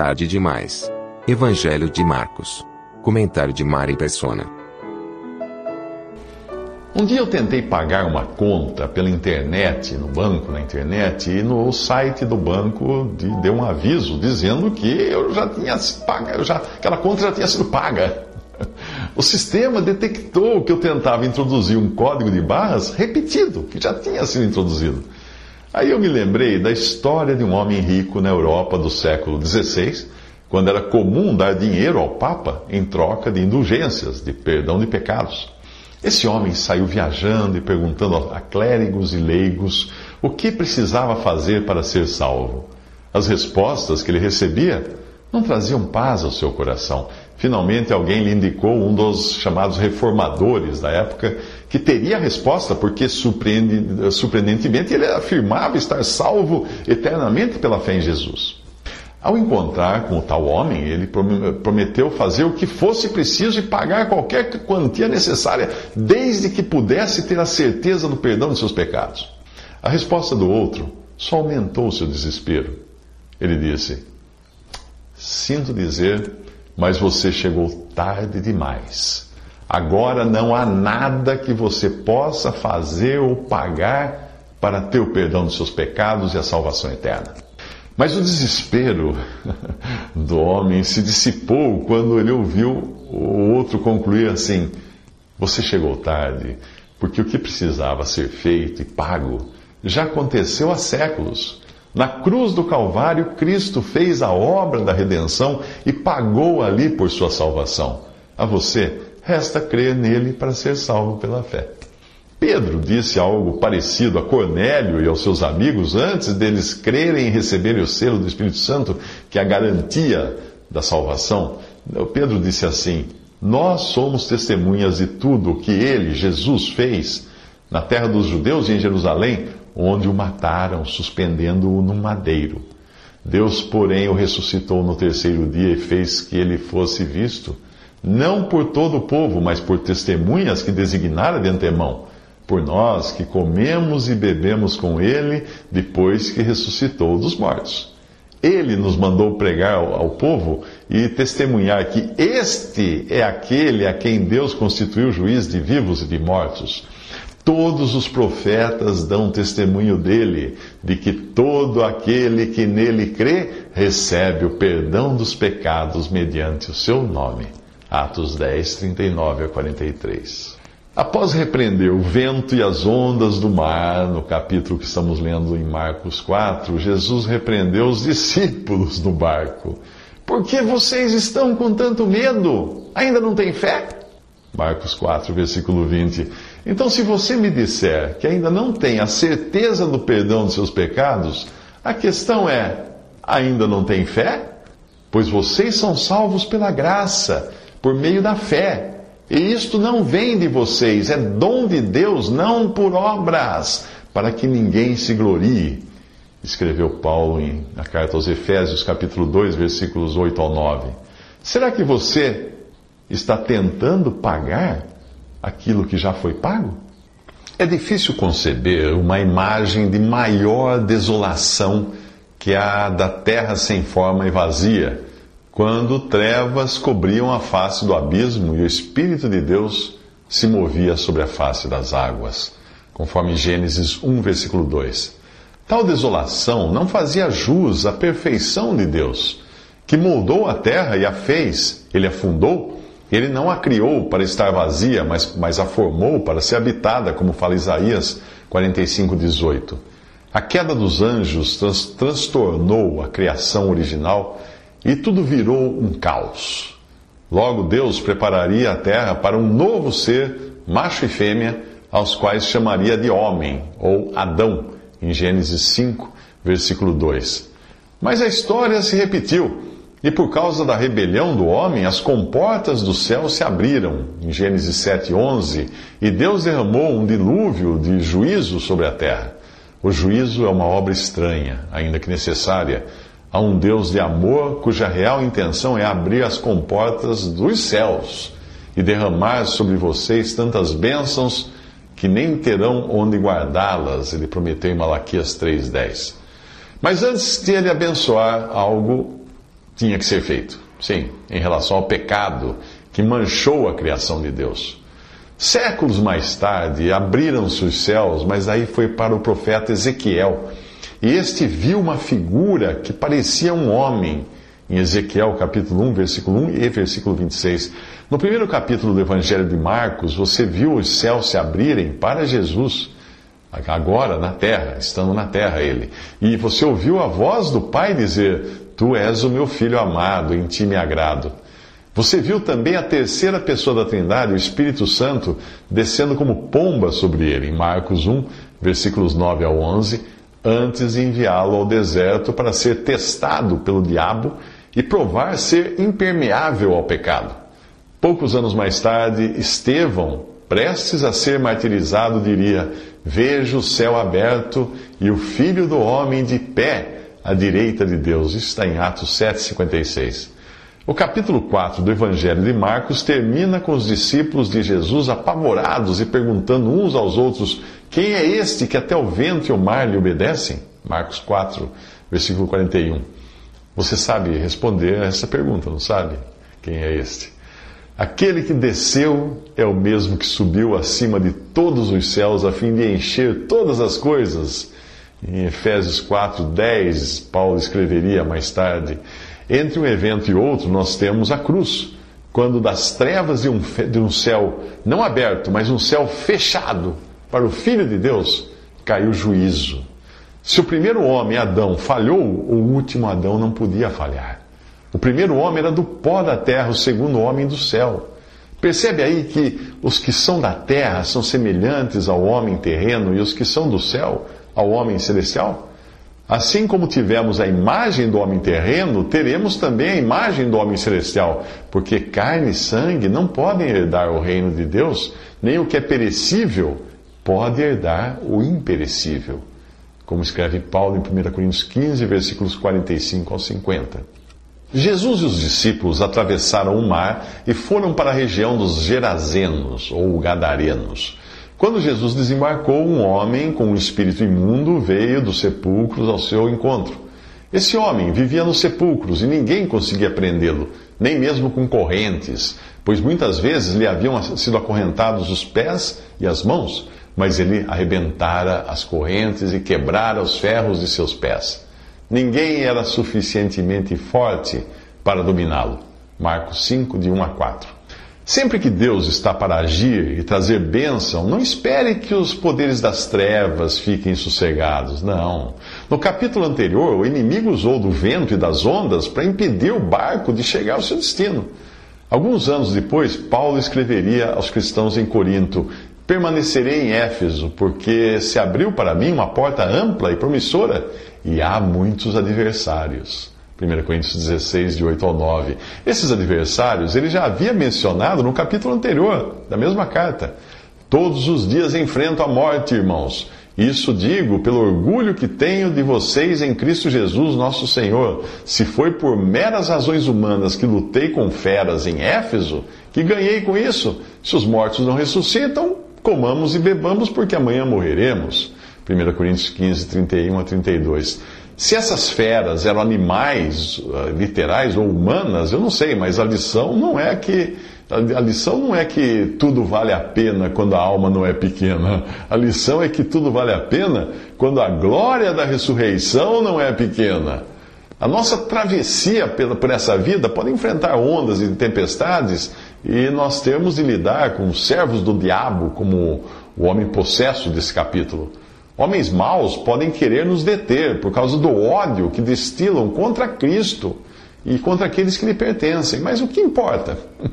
Tarde demais. Evangelho de Marcos. Comentário de Mari Persona. Um dia eu tentei pagar uma conta pela internet, no banco na internet, e no site do banco de, deu um aviso dizendo que eu já tinha paga, já, aquela conta já tinha sido paga. O sistema detectou que eu tentava introduzir um código de barras repetido, que já tinha sido introduzido. Aí eu me lembrei da história de um homem rico na Europa do século XVI, quando era comum dar dinheiro ao Papa em troca de indulgências, de perdão de pecados. Esse homem saiu viajando e perguntando a clérigos e leigos o que precisava fazer para ser salvo. As respostas que ele recebia não traziam paz ao seu coração. Finalmente, alguém lhe indicou um dos chamados reformadores da época, que teria a resposta, porque surpreendentemente ele afirmava estar salvo eternamente pela fé em Jesus. Ao encontrar com o tal homem, ele prometeu fazer o que fosse preciso e pagar qualquer quantia necessária, desde que pudesse ter a certeza do perdão de seus pecados. A resposta do outro só aumentou o seu desespero. Ele disse: Sinto dizer, mas você chegou tarde demais. Agora não há nada que você possa fazer ou pagar para ter o perdão dos seus pecados e a salvação eterna. Mas o desespero do homem se dissipou quando ele ouviu o outro concluir assim: Você chegou tarde, porque o que precisava ser feito e pago já aconteceu há séculos. Na cruz do Calvário, Cristo fez a obra da redenção e pagou ali por sua salvação. A você, resta crer nele para ser salvo pela fé. Pedro disse algo parecido a Cornélio e aos seus amigos antes deles crerem e receberem o selo do Espírito Santo, que é a garantia da salvação. Pedro disse assim: Nós somos testemunhas de tudo o que ele, Jesus, fez na terra dos judeus e em Jerusalém, onde o mataram, suspendendo-o num madeiro. Deus, porém, o ressuscitou no terceiro dia e fez que ele fosse visto, não por todo o povo, mas por testemunhas que designara de antemão por nós que comemos e bebemos com Ele depois que ressuscitou dos mortos. Ele nos mandou pregar ao, povo e testemunhar que este é aquele a quem Deus constituiu juiz de vivos e de mortos. Todos os profetas dão testemunho dele, de que todo aquele que nele crê recebe o perdão dos pecados mediante o seu nome. Atos 10, 39 a 43. Após repreender o vento e as ondas do mar, no capítulo que estamos lendo em Marcos 4, Jesus repreendeu os discípulos do barco. Por que vocês estão com tanto medo? Ainda não têm fé? Marcos 4, versículo 20. Então, se você me disser que ainda não tem a certeza do perdão de seus pecados, a questão é: ainda não tem fé? Pois vocês são salvos pela graça, por meio da fé. E isto não vem de vocês, é dom de Deus, não por obras, para que ninguém se glorie. Escreveu Paulo em, na carta aos Efésios, capítulo 2, versículos 8 ao 9. Será que você está tentando pagar aquilo que já foi pago? É difícil conceber uma imagem de maior desolação que a da terra sem forma e vazia quando trevas cobriam a face do abismo e o Espírito de Deus se movia sobre a face das águas, conforme Gênesis 1, versículo 2. Tal desolação não fazia jus à perfeição de Deus, que moldou a terra e a fez, ele a fundou, ele não a criou para estar vazia, mas, mas a formou para ser habitada, como fala Isaías 45, 18. A queda dos anjos trans, transtornou a criação original e tudo virou um caos. Logo, Deus prepararia a terra para um novo ser, macho e fêmea, aos quais chamaria de homem, ou Adão, em Gênesis 5, versículo 2. Mas a história se repetiu. E por causa da rebelião do homem, as comportas do céu se abriram, em Gênesis 7:11, e Deus derramou um dilúvio de juízo sobre a terra. O juízo é uma obra estranha, ainda que necessária, a um Deus de amor cuja real intenção é abrir as comportas dos céus e derramar sobre vocês tantas bênçãos que nem terão onde guardá-las, ele prometeu em Malaquias 3:10. Mas antes de ele abençoar algo tinha que ser feito. Sim, em relação ao pecado que manchou a criação de Deus. Séculos mais tarde, abriram-se os céus, mas aí foi para o profeta Ezequiel. E este viu uma figura que parecia um homem, em Ezequiel capítulo 1, versículo 1 e versículo 26. No primeiro capítulo do Evangelho de Marcos, você viu os céus se abrirem para Jesus, agora na terra, estando na terra ele. E você ouviu a voz do Pai dizer: Tu és o meu filho amado, em ti me agrado. Você viu também a terceira pessoa da Trindade, o Espírito Santo, descendo como pomba sobre ele, em Marcos 1, versículos 9 ao 11, antes de enviá-lo ao deserto para ser testado pelo diabo e provar ser impermeável ao pecado. Poucos anos mais tarde, Estevão, prestes a ser martirizado, diria: Vejo o céu aberto e o filho do homem de pé à direita de Deus. Isso está em Atos 7,56. O capítulo 4 do Evangelho de Marcos termina com os discípulos de Jesus apavorados e perguntando uns aos outros: Quem é este que até o vento e o mar lhe obedecem? Marcos 4, versículo 41. Você sabe responder a essa pergunta, não sabe? Quem é este? Aquele que desceu é o mesmo que subiu acima de todos os céus a fim de encher todas as coisas em Efésios 4, 10, Paulo escreveria mais tarde: Entre um evento e outro, nós temos a cruz, quando das trevas de um, de um céu não aberto, mas um céu fechado para o Filho de Deus, caiu juízo. Se o primeiro homem, Adão, falhou, o último Adão não podia falhar. O primeiro homem era do pó da terra, o segundo homem do céu. Percebe aí que os que são da terra são semelhantes ao homem terreno e os que são do céu ao homem celestial? Assim como tivemos a imagem do homem terreno, teremos também a imagem do homem celestial, porque carne e sangue não podem herdar o reino de Deus, nem o que é perecível pode herdar o imperecível. Como escreve Paulo em 1 Coríntios 15, versículos 45 ao 50. Jesus e os discípulos atravessaram o mar e foram para a região dos Gerazenos, ou Gadarenos. Quando Jesus desembarcou, um homem com um espírito imundo veio dos sepulcros ao seu encontro. Esse homem vivia nos sepulcros e ninguém conseguia prendê-lo, nem mesmo com correntes, pois muitas vezes lhe haviam sido acorrentados os pés e as mãos, mas ele arrebentara as correntes e quebrara os ferros de seus pés. Ninguém era suficientemente forte para dominá-lo. Marcos 5, de 1 a 4. Sempre que Deus está para agir e trazer bênção, não espere que os poderes das trevas fiquem sossegados. Não. No capítulo anterior, o inimigo usou do vento e das ondas para impedir o barco de chegar ao seu destino. Alguns anos depois, Paulo escreveria aos cristãos em Corinto: Permanecerei em Éfeso, porque se abriu para mim uma porta ampla e promissora, e há muitos adversários. 1 Coríntios 16, de 8 ao 9. Esses adversários ele já havia mencionado no capítulo anterior da mesma carta. Todos os dias enfrento a morte, irmãos. Isso digo pelo orgulho que tenho de vocês em Cristo Jesus, nosso Senhor. Se foi por meras razões humanas que lutei com feras em Éfeso, que ganhei com isso? Se os mortos não ressuscitam, comamos e bebamos, porque amanhã morreremos. 1 Coríntios 15, 31 a 32. Se essas feras eram animais uh, literais ou humanas, eu não sei, mas a lição não é que a lição não é que tudo vale a pena quando a alma não é pequena. A lição é que tudo vale a pena quando a glória da ressurreição não é pequena. A nossa travessia por essa vida pode enfrentar ondas e tempestades e nós temos de lidar com os servos do diabo, como o homem possesso desse capítulo. Homens maus podem querer nos deter por causa do ódio que destilam contra Cristo e contra aqueles que lhe pertencem. Mas o que importa?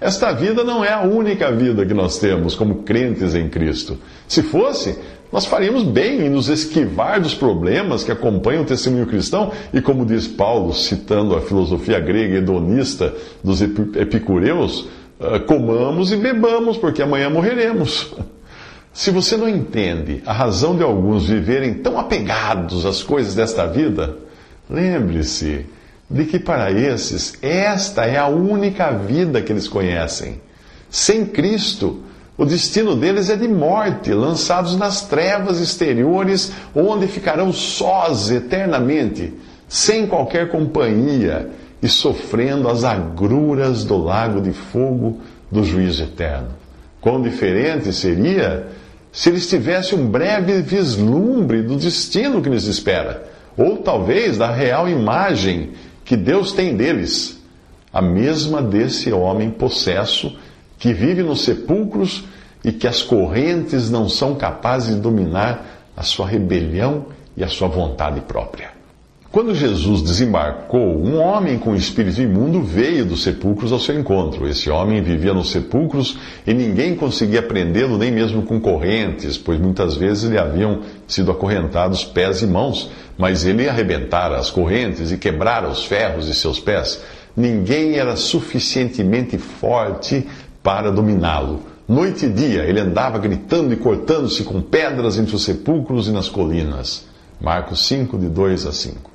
Esta vida não é a única vida que nós temos como crentes em Cristo. Se fosse, nós faríamos bem em nos esquivar dos problemas que acompanham o testemunho cristão e, como diz Paulo, citando a filosofia grega hedonista dos epicureus, ah, comamos e bebamos, porque amanhã morreremos. Se você não entende a razão de alguns viverem tão apegados às coisas desta vida, lembre-se de que para esses esta é a única vida que eles conhecem. Sem Cristo, o destino deles é de morte, lançados nas trevas exteriores, onde ficarão sós eternamente, sem qualquer companhia e sofrendo as agruras do lago de fogo do juízo eterno. Quão diferente seria se eles tivessem um breve vislumbre do destino que lhes espera, ou talvez da real imagem que Deus tem deles, a mesma desse homem possesso que vive nos sepulcros e que as correntes não são capazes de dominar a sua rebelião e a sua vontade própria. Quando Jesus desembarcou, um homem com espírito imundo veio dos sepulcros ao seu encontro. Esse homem vivia nos sepulcros e ninguém conseguia prendê-lo, nem mesmo com correntes, pois muitas vezes lhe haviam sido acorrentados pés e mãos, mas ele arrebentara as correntes e quebrara os ferros de seus pés. Ninguém era suficientemente forte para dominá-lo. Noite e dia ele andava gritando e cortando-se com pedras entre os sepulcros e nas colinas. Marcos 5, de 2 a 5.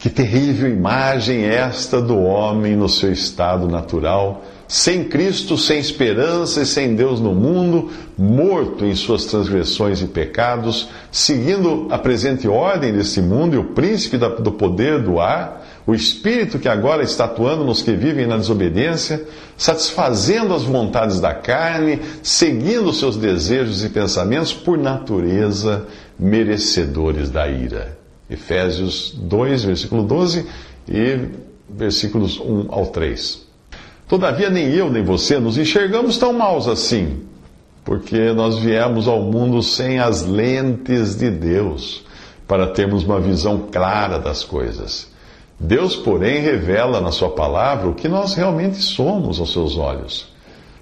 Que terrível imagem esta do homem no seu estado natural, sem Cristo, sem esperança e sem Deus no mundo, morto em suas transgressões e pecados, seguindo a presente ordem deste mundo e o príncipe do poder do ar o Espírito que agora está atuando nos que vivem na desobediência, satisfazendo as vontades da carne, seguindo seus desejos e pensamentos, por natureza merecedores da ira. Efésios 2, versículo 12 e versículos 1 ao 3. Todavia, nem eu nem você nos enxergamos tão maus assim, porque nós viemos ao mundo sem as lentes de Deus, para termos uma visão clara das coisas. Deus, porém, revela na Sua palavra o que nós realmente somos aos seus olhos.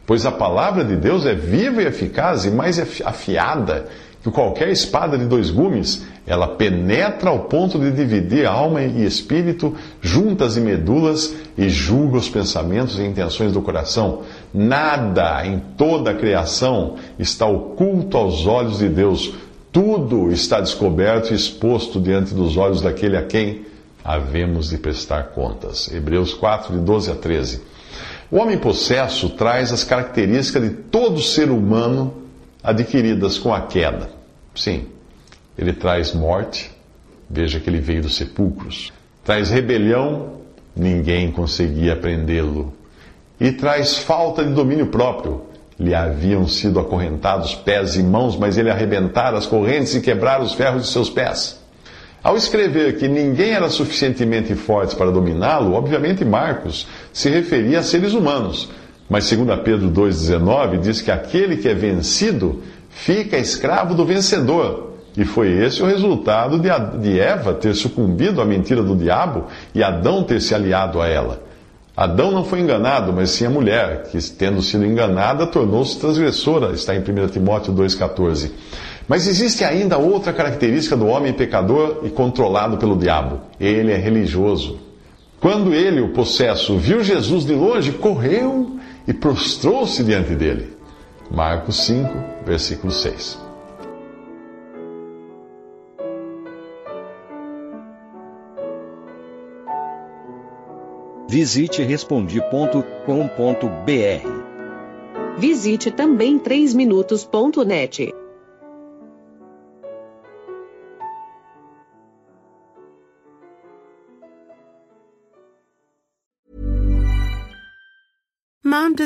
Pois a palavra de Deus é viva e eficaz e mais afiada que qualquer espada de dois gumes. Ela penetra ao ponto de dividir alma e espírito, juntas e medulas, e julga os pensamentos e intenções do coração. Nada em toda a criação está oculto aos olhos de Deus. Tudo está descoberto e exposto diante dos olhos daquele a quem havemos de prestar contas. Hebreus 4, de 12 a 13. O homem possesso traz as características de todo ser humano adquiridas com a queda. Sim, ele traz morte, veja que ele veio dos sepulcros. Traz rebelião, ninguém conseguia prendê-lo. E traz falta de domínio próprio. Lhe haviam sido acorrentados pés e mãos, mas ele arrebentara as correntes e quebrara os ferros de seus pés. Ao escrever que ninguém era suficientemente forte para dominá-lo, obviamente Marcos se referia a seres humanos. Mas 2 Pedro 2,19 diz que aquele que é vencido fica escravo do vencedor. E foi esse o resultado de Eva ter sucumbido à mentira do diabo e Adão ter se aliado a ela. Adão não foi enganado, mas sim a mulher, que, tendo sido enganada, tornou-se transgressora, está em 1 Timóteo 2,14. Mas existe ainda outra característica do homem pecador e controlado pelo diabo: ele é religioso. Quando ele, o possesso, viu Jesus de longe, correu e prostrou-se diante dele. Marcos 5, versículo 6. Visite respondi.com.br. Visite também 3minutos.net.